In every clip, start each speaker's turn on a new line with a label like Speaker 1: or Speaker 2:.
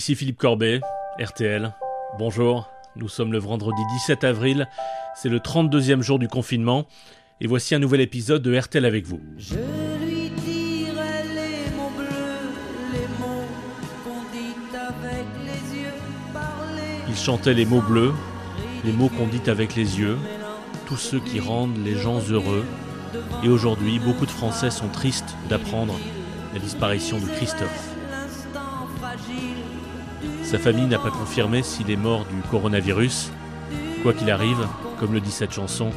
Speaker 1: Ici Philippe Corbet, RTL. Bonjour, nous sommes le vendredi 17 avril, c'est le 32e jour du confinement, et voici un nouvel épisode de RTL avec vous.
Speaker 2: Je lui dirai les mots bleus, les mots qu'on dit avec les yeux, parler.
Speaker 1: Il chantait les mots bleus, les mots qu'on dit avec les yeux, tous ceux qui rendent les gens heureux. Et aujourd'hui, beaucoup de Français sont tristes d'apprendre la disparition de Christophe. Sa famille n'a pas confirmé s'il est mort du coronavirus. Quoi qu'il arrive, comme le dit cette chanson,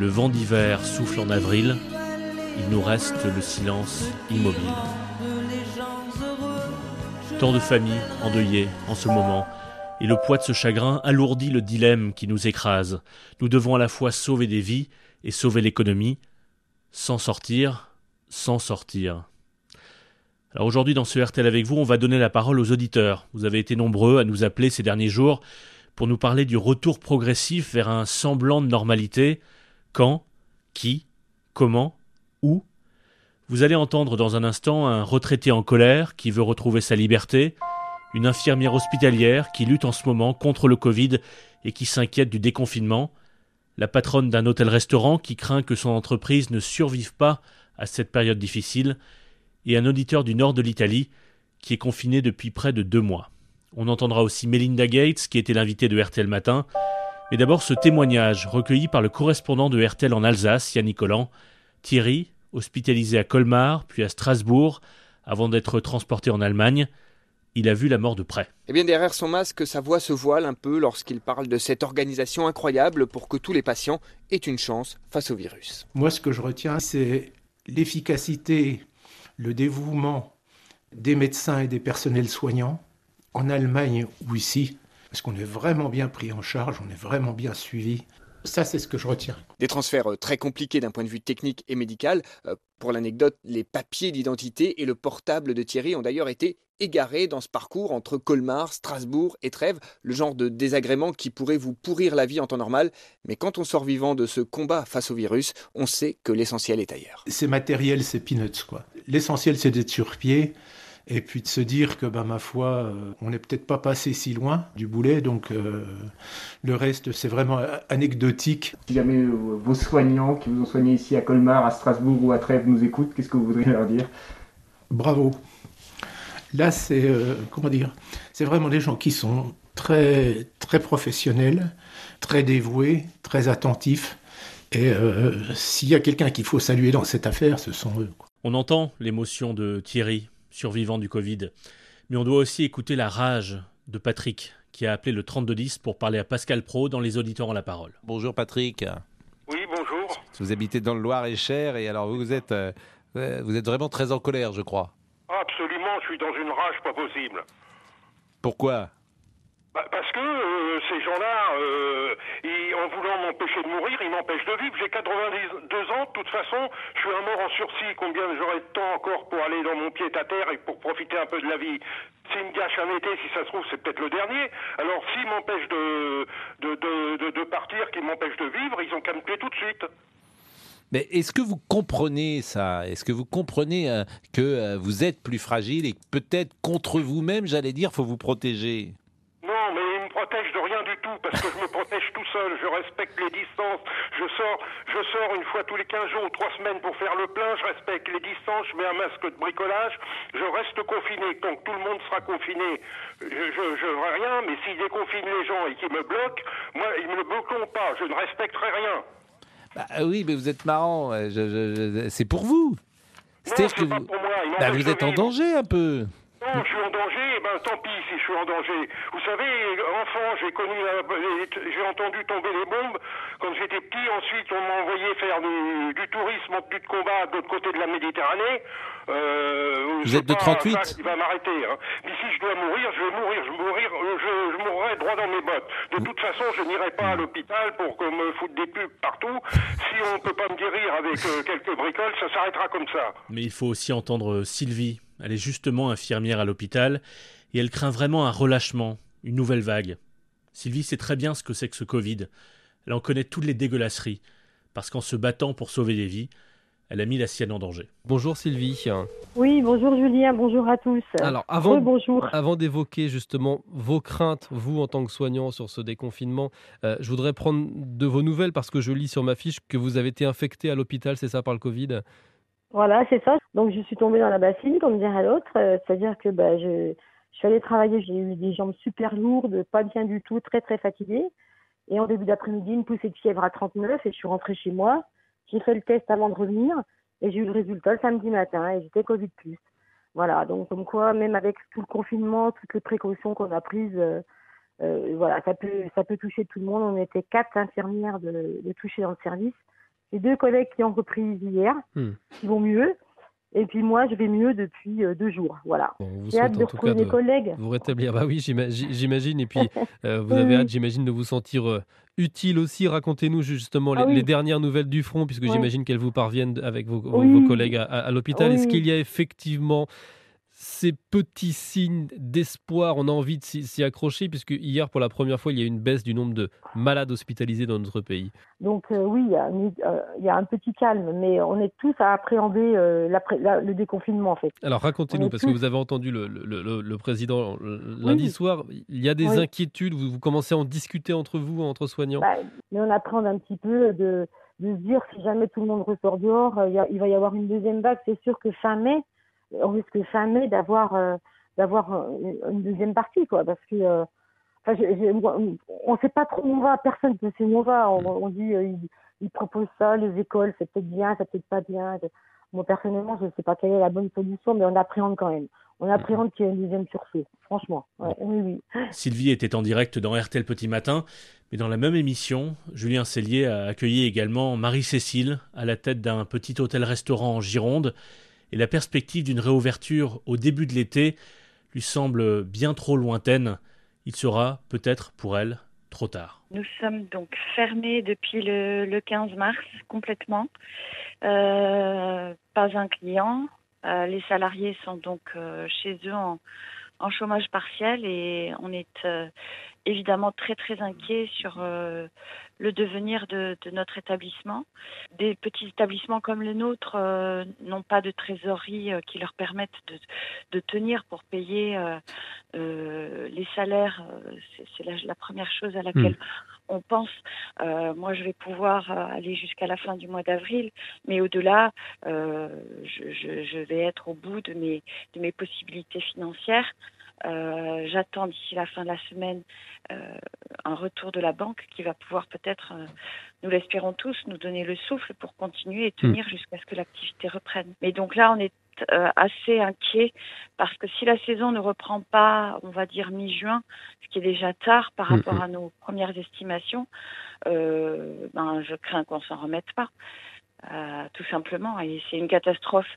Speaker 1: le vent d'hiver souffle en avril, il nous reste le silence immobile. Tant de familles endeuillées en ce moment, et le poids de ce chagrin alourdit le dilemme qui nous écrase. Nous devons à la fois sauver des vies et sauver l'économie, sans sortir, sans sortir. Alors aujourd'hui dans ce RTL avec vous, on va donner la parole aux auditeurs. Vous avez été nombreux à nous appeler ces derniers jours pour nous parler du retour progressif vers un semblant de normalité. Quand Qui Comment Où? Vous allez entendre dans un instant un retraité en colère qui veut retrouver sa liberté, une infirmière hospitalière qui lutte en ce moment contre le Covid et qui s'inquiète du déconfinement, la patronne d'un hôtel-restaurant qui craint que son entreprise ne survive pas à cette période difficile, et un auditeur du nord de l'Italie qui est confiné depuis près de deux mois. On entendra aussi Melinda Gates qui était l'invitée de RTL Matin, mais d'abord ce témoignage recueilli par le correspondant de RTL en Alsace, Yannick Collant, Thierry, hospitalisé à Colmar, puis à Strasbourg, avant d'être transporté en Allemagne, il a vu la mort de près.
Speaker 3: Eh bien, derrière son masque, sa voix se voile un peu lorsqu'il parle de cette organisation incroyable pour que tous les patients aient une chance face au virus.
Speaker 4: Moi, ce que je retiens, c'est l'efficacité, le dévouement des médecins et des personnels soignants, en Allemagne ou ici, parce qu'on est vraiment bien pris en charge, on est vraiment bien suivi. Ça, c'est ce que je retiens.
Speaker 3: Des transferts euh, très compliqués d'un point de vue technique et médical. Euh, pour l'anecdote, les papiers d'identité et le portable de Thierry ont d'ailleurs été égarés dans ce parcours entre Colmar, Strasbourg et Trèves, le genre de désagrément qui pourrait vous pourrir la vie en temps normal. Mais quand on sort vivant de ce combat face au virus, on sait que l'essentiel est ailleurs.
Speaker 4: C'est matériel, c'est peanuts, quoi. L'essentiel, c'est d'être sur pied. Et puis de se dire que, bah, ma foi, euh, on n'est peut-être pas passé si loin du boulet, donc euh, le reste, c'est vraiment anecdotique.
Speaker 5: Si jamais euh, vos soignants qui vous ont soigné ici à Colmar, à Strasbourg ou à Trèves nous écoutent, qu'est-ce que vous voudriez leur dire?
Speaker 4: Bravo. Là, c'est euh, comment dire? C'est vraiment des gens qui sont très très professionnels, très dévoués, très attentifs. Et euh, s'il y a quelqu'un qu'il faut saluer dans cette affaire, ce sont eux. quoi.
Speaker 1: On entend l'émotion de Thierry, survivant du Covid, mais on doit aussi écouter la rage de Patrick, qui a appelé le 3210 pour parler à Pascal Pro dans Les auditeurs ont la parole.
Speaker 6: Bonjour Patrick.
Speaker 7: Oui, bonjour.
Speaker 6: Vous habitez dans le Loir-et-Cher et alors vous vous êtes, euh, euh, vous êtes vraiment très en colère, je crois.
Speaker 7: Absolument, je suis dans une rage pas possible.
Speaker 6: Pourquoi?
Speaker 7: Bah, parce que euh, ces gens-là, euh, en voulant m'empêcher de mourir, ils m'empêchent de vivre. J'ai 92 ans, de toute façon, je suis un mort en sursis. Combien j'aurai de temps encore pour aller dans mon pied à terre et pour profiter un peu de la vie S'ils me gâchent un été, si ça se trouve, c'est peut-être le dernier. Alors, s'ils m'empêchent de, de, partir, qu'ils m'empêchent de vivre, ils ont qu'à me tuer tout de suite.
Speaker 6: Mais est-ce que vous comprenez ça? Est-ce que vous comprenez euh, que vous êtes plus fragile et que peut-être contre vous-même, j'allais dire, faut vous protéger
Speaker 7: Non, mais ils me protègent de rien du tout parce que je me protège tout seul. Je respecte les distances. Je sors, je sors une fois tous les 15 jours ou 3 semaines pour faire le plein. Je respecte les distances. Je mets un masque de bricolage. Je reste confiné. Tant que tout le monde sera confiné, je, je vois rien. Mais s'ils déconfinent les gens et qu'ils me bloquent, moi, ils me le bloqueront pas. Je ne respecterai rien.
Speaker 6: Bah oui, mais vous êtes marrant. euh, je- je- je- c'est pour vous. C'est-à-dire
Speaker 7: c'est
Speaker 6: que vous,
Speaker 7: pour moi. Ils
Speaker 6: bah, vous êtes en danger un peu.
Speaker 7: Non, je suis en danger, eh ben tant pis si je suis en danger. Vous savez, enfant, j'ai connu, les- j'ai entendu tomber les bombes quand j'étais petit. Ensuite, on m'a envoyé faire du, du tourisme en tenue de combat de l'autre côté de la Méditerranée. Euh,
Speaker 6: Vous êtes de
Speaker 7: pas
Speaker 6: 38?
Speaker 7: ça qui va m'arrêter. Hein. Mais si je dois mourir, je vais mourir. Je, mourir, euh, je, je mourrai droit dans mes bottes. De toute façon, je n'irai pas à l'hôpital pour qu'on me foute des pubs partout. Si on ne peut pas me guérir avec euh, quelques bricoles, ça s'arrêtera comme ça.
Speaker 1: Mais il faut aussi entendre Sylvie. Elle est justement infirmière à l'hôpital et elle craint vraiment un relâchement, une nouvelle vague. Sylvie sait très bien ce que c'est que ce Covid. Elle en connaît toutes les dégueulasseries. Parce qu'en se battant pour sauver des vies, elle a mis la sienne en danger.
Speaker 8: Bonjour Sylvie.
Speaker 9: Oui, bonjour Julien, bonjour à tous.
Speaker 8: Alors avant,
Speaker 9: bonjour.
Speaker 8: avant d'évoquer justement vos craintes, vous en tant que soignant sur ce déconfinement, euh, je voudrais prendre de vos nouvelles parce que je lis sur ma fiche que vous avez été infecté à l'hôpital, c'est ça par le Covid?
Speaker 9: Voilà, c'est ça. Donc je suis tombée dans la bassine, comme dirait l'autre. Euh, C'est-à-dire que bah, je, suis allée travailler, j'ai eu des jambes super lourdes, pas bien du tout, très très fatiguée. Et en début d'après-midi, une poussée de fièvre à 39 et je suis rentrée chez moi. J'ai fait le test avant de revenir et j'ai eu le résultat le samedi matin et j'étais Covid+. Voilà, donc comme quoi, même avec tout le confinement, toutes les précautions qu'on a prises, euh, euh, voilà, ça peut, ça peut toucher tout le monde. On était quatre infirmières de, de toucher dans le service. J'ai deux collègues qui ont repris hier,
Speaker 8: Hmm.
Speaker 9: qui vont mieux. Et puis moi, je vais mieux depuis euh, deux jours. Voilà.
Speaker 8: Bon, vous
Speaker 9: J'ai hâte de retrouver mes collègues.
Speaker 8: vous rétablir. Bah oui, j'imagine. Et puis euh, vous avez
Speaker 9: oui.
Speaker 8: hâte, j'imagine, de vous sentir euh, utile aussi. Racontez-nous justement les,
Speaker 9: Ah oui.
Speaker 8: les dernières nouvelles du front, puisque j'imagine qu'elles vous parviennent avec vos, collègues à, l'hôpital. Est-ce qu'il y a effectivement ces petits signes d'espoir On a envie de s'y accrocher, puisque hier, pour la première fois, il y a eu une baisse du nombre de malades hospitalisés dans notre pays.
Speaker 9: Donc euh, oui, il y, a, une- euh, il y a un petit calme, mais on est tous à appréhender euh, la- le déconfinement en fait.
Speaker 8: Alors
Speaker 9: On
Speaker 8: racontez-nous, parce que vous avez entendu le, le- le- le président lundi
Speaker 9: Oui.
Speaker 8: soir, il y a des
Speaker 9: Oui.
Speaker 8: inquiétudes, vous, vous commencez à en discuter entre vous, entre soignants
Speaker 9: Bah, mais on appréhende un petit peu de, de se dire si jamais tout le monde ressort dehors, il va y avoir une deuxième vague. C'est sûr que fin mai, on risque mai d'avoir euh, d'avoir euh, une deuxième partie, quoi, parce que euh, enfin, je- je- moi, on ne sait pas trop où on va, personne ne sait où on va. On, on dit euh, ils, proposent ça, les écoles, c'est peut-être bien, c'est peut-être pas bien. Moi personnellement, je ne sais pas quelle est la bonne solution, mais on appréhende quand même. On appréhende qu'il y ait une deuxième sursaut, franchement. Ouais, oui, oui.
Speaker 1: Sylvie était en direct dans RTL Petit Matin, mais dans la même émission, Julien Cellier a accueilli également Marie-Cécile à la tête d'un petit hôtel-restaurant en Gironde, et la perspective d'une réouverture au début de l'été lui semble bien trop lointaine. Il sera, peut-être pour elle, trop tard.
Speaker 10: Nous sommes donc fermés depuis le, le 15 mars complètement. Euh, pas un client. Euh, les salariés sont donc euh, chez eux en, en chômage partiel et on est évidemment très très inquiet sur euh, le devenir de, de notre établissement. Des petits établissements comme le nôtre euh, n'ont pas de trésorerie euh, qui leur permette de, de tenir pour payer les salaires. C'est la, la première chose à laquelle on pense. Moi, je vais pouvoir aller jusqu'à la fin du mois d'avril, mais au-delà, je, je- je vais être au bout de mes, de mes possibilités financières. Euh, J'attends d'ici la fin de la semaine euh, un retour de la banque qui va pouvoir peut-être, euh, nous l'espérons tous, nous donner le souffle pour continuer et tenir jusqu'à ce que l'activité reprenne. Mais donc là, on est assez inquiet parce que si la saison ne reprend pas, on va dire mi-juin, ce qui est déjà tard par
Speaker 8: Mhm.
Speaker 10: rapport à nos premières estimations, euh, ben, je crains qu'on s'en remette pas, euh, tout simplement. Et c'est une catastrophe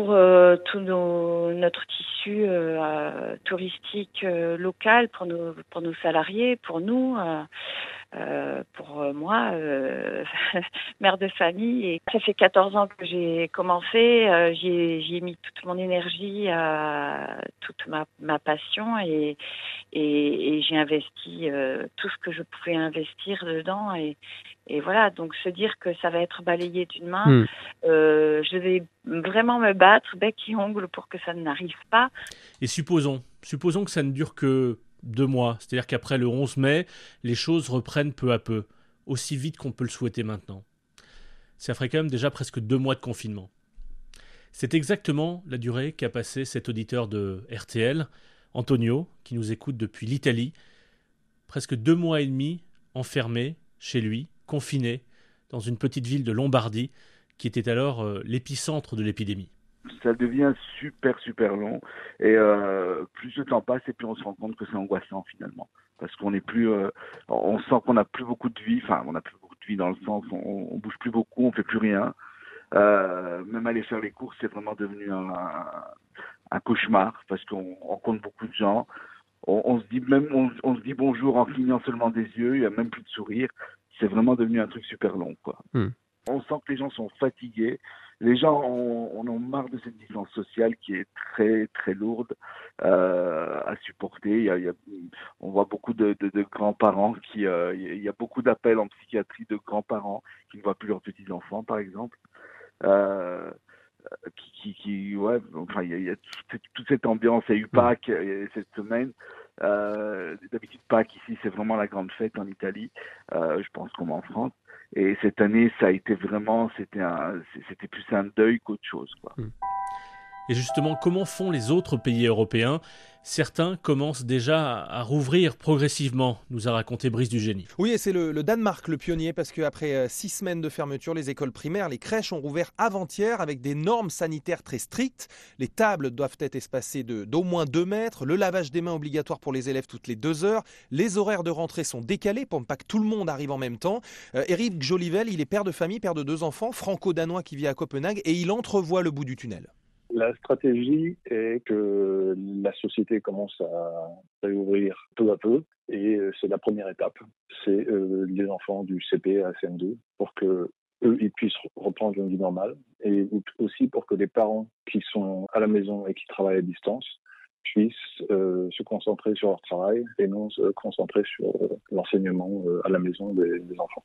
Speaker 10: pour euh, tout notre tissu euh, euh, touristique local, pour nos, pour nos salariés, pour nous. Euh, pour euh, moi, euh, mère de famille, et ça fait 14 ans que j'ai commencé, euh, j'y ai, mis toute mon énergie, toute ma, ma passion, et, et, et j'ai investi tout ce que je pouvais investir dedans, et, et voilà, donc se dire que ça va être balayé d'une main,
Speaker 8: Hmm.
Speaker 10: je vais vraiment me battre bec et ongle pour que ça n'arrive pas.
Speaker 1: Et supposons, supposons que ça ne dure que deux mois, c'est-à-dire qu'après le 11 mai, les choses reprennent peu à peu, aussi vite qu'on peut le souhaiter maintenant. Ça ferait quand même déjà presque deux mois de confinement. C'est exactement la durée qu'a passé cet auditeur de RTL, Antonio, qui nous écoute depuis l'Italie. Presque deux mois et demi enfermé chez lui, confiné, dans une petite ville de Lombardie, qui était alors euh, l'épicentre de l'épidémie.
Speaker 11: Ça devient super super long. Et euh, plus le temps passe et plus on se rend compte que c'est angoissant finalement. Parce qu'on n'est plus euh, on sent qu'on n'a plus beaucoup de vie. Enfin on n'a plus beaucoup de vie dans le sens on, on bouge plus beaucoup on fait plus rien. Euh, même aller faire les courses c'est vraiment devenu un, un cauchemar parce qu'on rencontre beaucoup de gens. On, on se dit même on, on se dit bonjour en clignant seulement des yeux il y a même plus de sourire. C'est vraiment devenu un truc super long quoi.
Speaker 8: Hmm.
Speaker 11: on sent que les gens sont fatigués les gens ont, on en marre de cette distance sociale qui est très très lourde euh, à supporter. Il y a, il y a- on voit beaucoup de, de, de grands-parents qui, euh, il y a beaucoup d'appels en psychiatrie de grands-parents qui ne voient plus leurs petits enfants, par exemple. Euh, qui, qui, qui, ouais, enfin, il y a, y a toute, toute, cette ambiance. Il y a eu Pâques cette semaine. Euh, D'habitude, Pâques ici, c'est vraiment la grande fête en Italie. Euh, je pense comme en France. Et cette année, ça a été vraiment, c'était c'était plus un deuil qu'autre chose, quoi.
Speaker 1: Et justement, comment font les autres pays européens? Certains commencent déjà à rouvrir progressivement, nous a raconté Brice du Génie.
Speaker 12: Oui, et c'est le, Danemark le pionnier parce qu'après euh, six semaines de fermeture, les écoles primaires, les crèches ont rouvert avant-hier avec des normes sanitaires très strictes. Les tables doivent être espacées d'au moins 2 mètres, le lavage des mains obligatoire pour les élèves toutes les deux heures, les horaires de rentrée sont décalés pour ne pas que tout le monde arrive en même temps. Euh, Eric Jolivel, il est père de famille, père de deux enfants, franco-danois qui vit à Copenhague et il entrevoit le bout du tunnel.
Speaker 13: La stratégie est que la société commence à réouvrir peu à peu et c'est la première étape. C'est euh, les enfants du CP à CM2 pour que eux puissent reprendre une vie normale et aussi pour que les parents qui sont à la maison et qui travaillent à distance puissent euh, se concentrer sur leur travail et non se concentrer sur euh, l'enseignement euh, à la maison des enfants.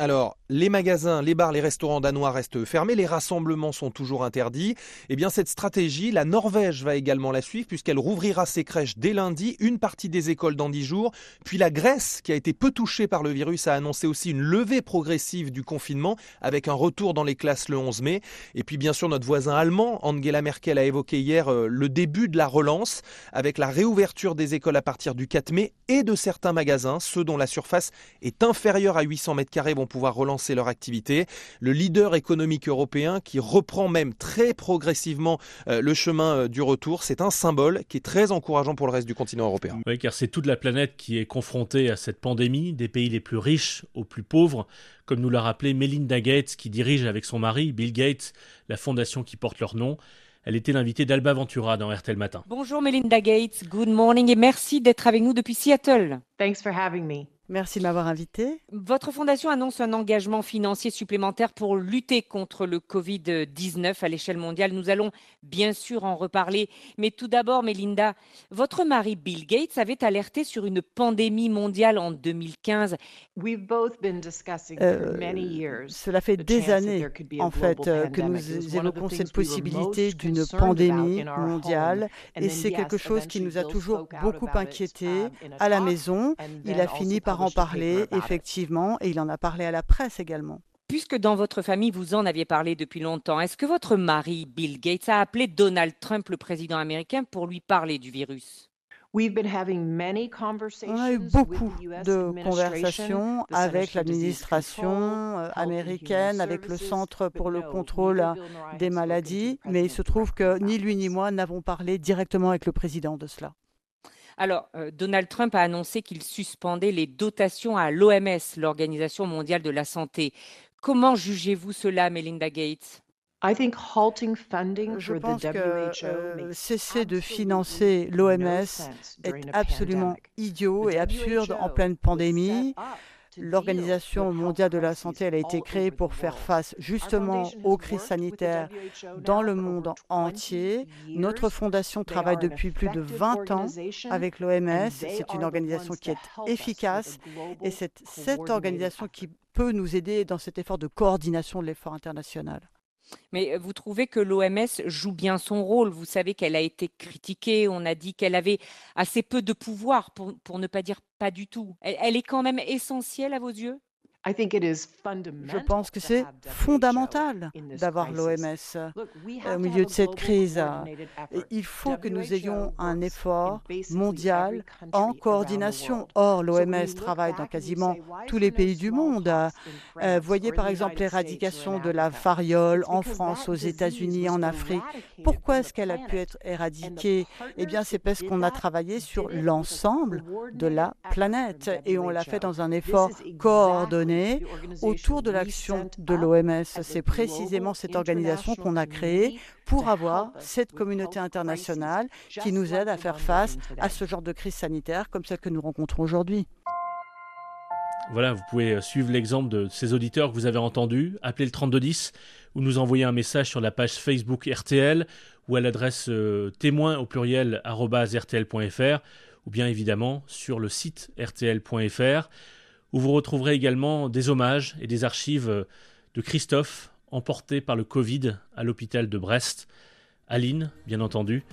Speaker 12: Alors, les magasins, les bars, les restaurants danois restent fermés, les rassemblements sont toujours interdits. Eh bien, cette stratégie, la Norvège va également la suivre puisqu'elle rouvrira ses crèches dès lundi, une partie des écoles dans dix jours. Puis la Grèce, qui a été peu touchée par le virus, a annoncé aussi une levée progressive du confinement avec un retour dans les classes le 11 mai. Et puis, bien sûr, notre voisin allemand, Angela Merkel, a évoqué hier euh, le début de la relance avec la réouverture des écoles à partir du 4 mai et de certains magasins, ceux dont la surface est inférieure à 800 mètres carrés vont pouvoir relancer leur activité. Le leader économique européen qui reprend même très progressivement euh, le chemin euh, du retour, c'est un symbole qui est très encourageant pour le reste du continent européen.
Speaker 1: Oui, car c'est toute la planète qui est confrontée à cette pandémie, des pays les plus riches aux plus pauvres, comme nous l'a rappelé Melinda Gates, qui dirige avec son mari, Bill Gates, la fondation qui porte leur nom. Elle était l'invitée d'Alba Ventura dans RTL Matin.
Speaker 14: Bonjour Melinda Gates, good morning et merci d'être avec nous depuis Seattle.
Speaker 15: Thanks for having me.
Speaker 16: Merci de m'avoir invité.
Speaker 14: Votre fondation annonce un engagement financier supplémentaire pour lutter contre le Covid-19 à l'échelle mondiale. Nous allons bien sûr en reparler. Mais tout d'abord, Melinda, votre mari Bill Gates avait alerté sur une pandémie mondiale en 2015.
Speaker 16: Euh, cela fait des années, en fait, euh, que nous évoquons cette possibilité d'une pandémie mondiale. Et c'est quelque chose qui nous a toujours beaucoup inquiétés à la maison. Il a fini par en parler, effectivement, et il en a parlé à la presse également.
Speaker 14: Puisque dans votre famille, vous en aviez parlé depuis longtemps, est-ce que votre mari, Bill Gates, a appelé Donald Trump, le président américain, pour lui parler du virus?
Speaker 16: On a eu beaucoup de conversations avec l'administration euh, américaine, avec le Centre pour le contrôle des maladies, mais il se trouve que ni lui ni moi n'avons parlé directement avec le président de cela.
Speaker 14: Alors, euh, Donald Trump a annoncé qu'il suspendait les dotations à l'OMS, l'Organisation mondiale de la santé. Comment jugez-vous cela, Melinda Gates?
Speaker 16: Je pense que euh, cesser de financer l'OMS est absolument idiot et absurde en pleine pandémie. L'Organisation mondiale de la santé elle a été créée pour faire face justement aux crises sanitaires dans le monde entier. Notre fondation travaille depuis plus de 20 ans avec l'OMS. C'est une organisation qui est efficace et c'est cette organisation qui peut nous aider dans cet effort de coordination de l'effort international.
Speaker 14: Mais vous trouvez que l'OMS joue bien son rôle. Vous savez qu'elle a été critiquée, on a dit qu'elle avait assez peu de pouvoir, pour, ne pas dire pas du tout. Elle est quand même essentielle à vos yeux?
Speaker 16: Je pense que c'est fondamental d'avoir l'OMS au milieu de cette crise. il faut que nous ayons un effort mondial en coordination. Or, l'OMS travaille dans quasiment tous les pays du monde. Euh, voyez par exemple l'éradication de la variole en France, aux États-Unis, en Afrique. Pourquoi est-ce qu'elle a pu être éradiquée? Eh bien, c'est parce qu'on a travaillé sur l'ensemble de la planète et on l'a fait dans un effort coordonné autour de l'action de l'OMS. C'est précisément cette organisation qu'on a créée pour avoir cette communauté internationale qui nous aide à faire face à ce genre de crise sanitaire comme celle que nous rencontrons aujourd'hui.
Speaker 1: Voilà, vous pouvez euh, suivre l'exemple de ces auditeurs que vous avez entendus. Appelez le 3210 ou nous envoyer un message sur la page Facebook RTL ou à l'adresse euh, témoin au pluriel rtl.fr ou bien évidemment sur le site rtl.fr où vous retrouverez également des hommages et des archives de Christophe, emportés par le Covid à l'hôpital de Brest. Aline, bien entendu,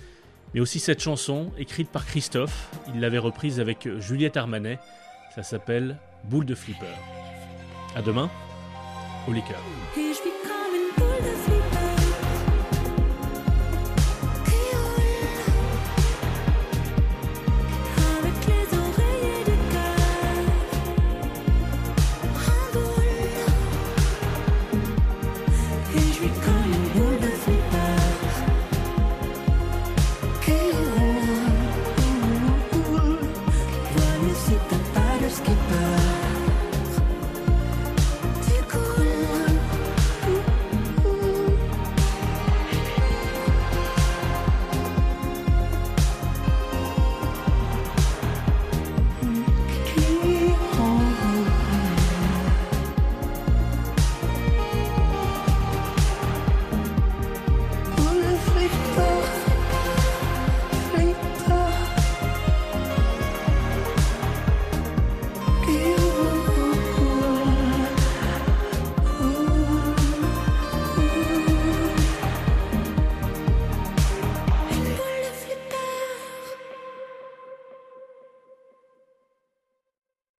Speaker 1: mais aussi cette chanson écrite par Christophe. Il l'avait reprise avec Juliette Armanet. Ça s'appelle Boule de flipper. À demain, au liqueur.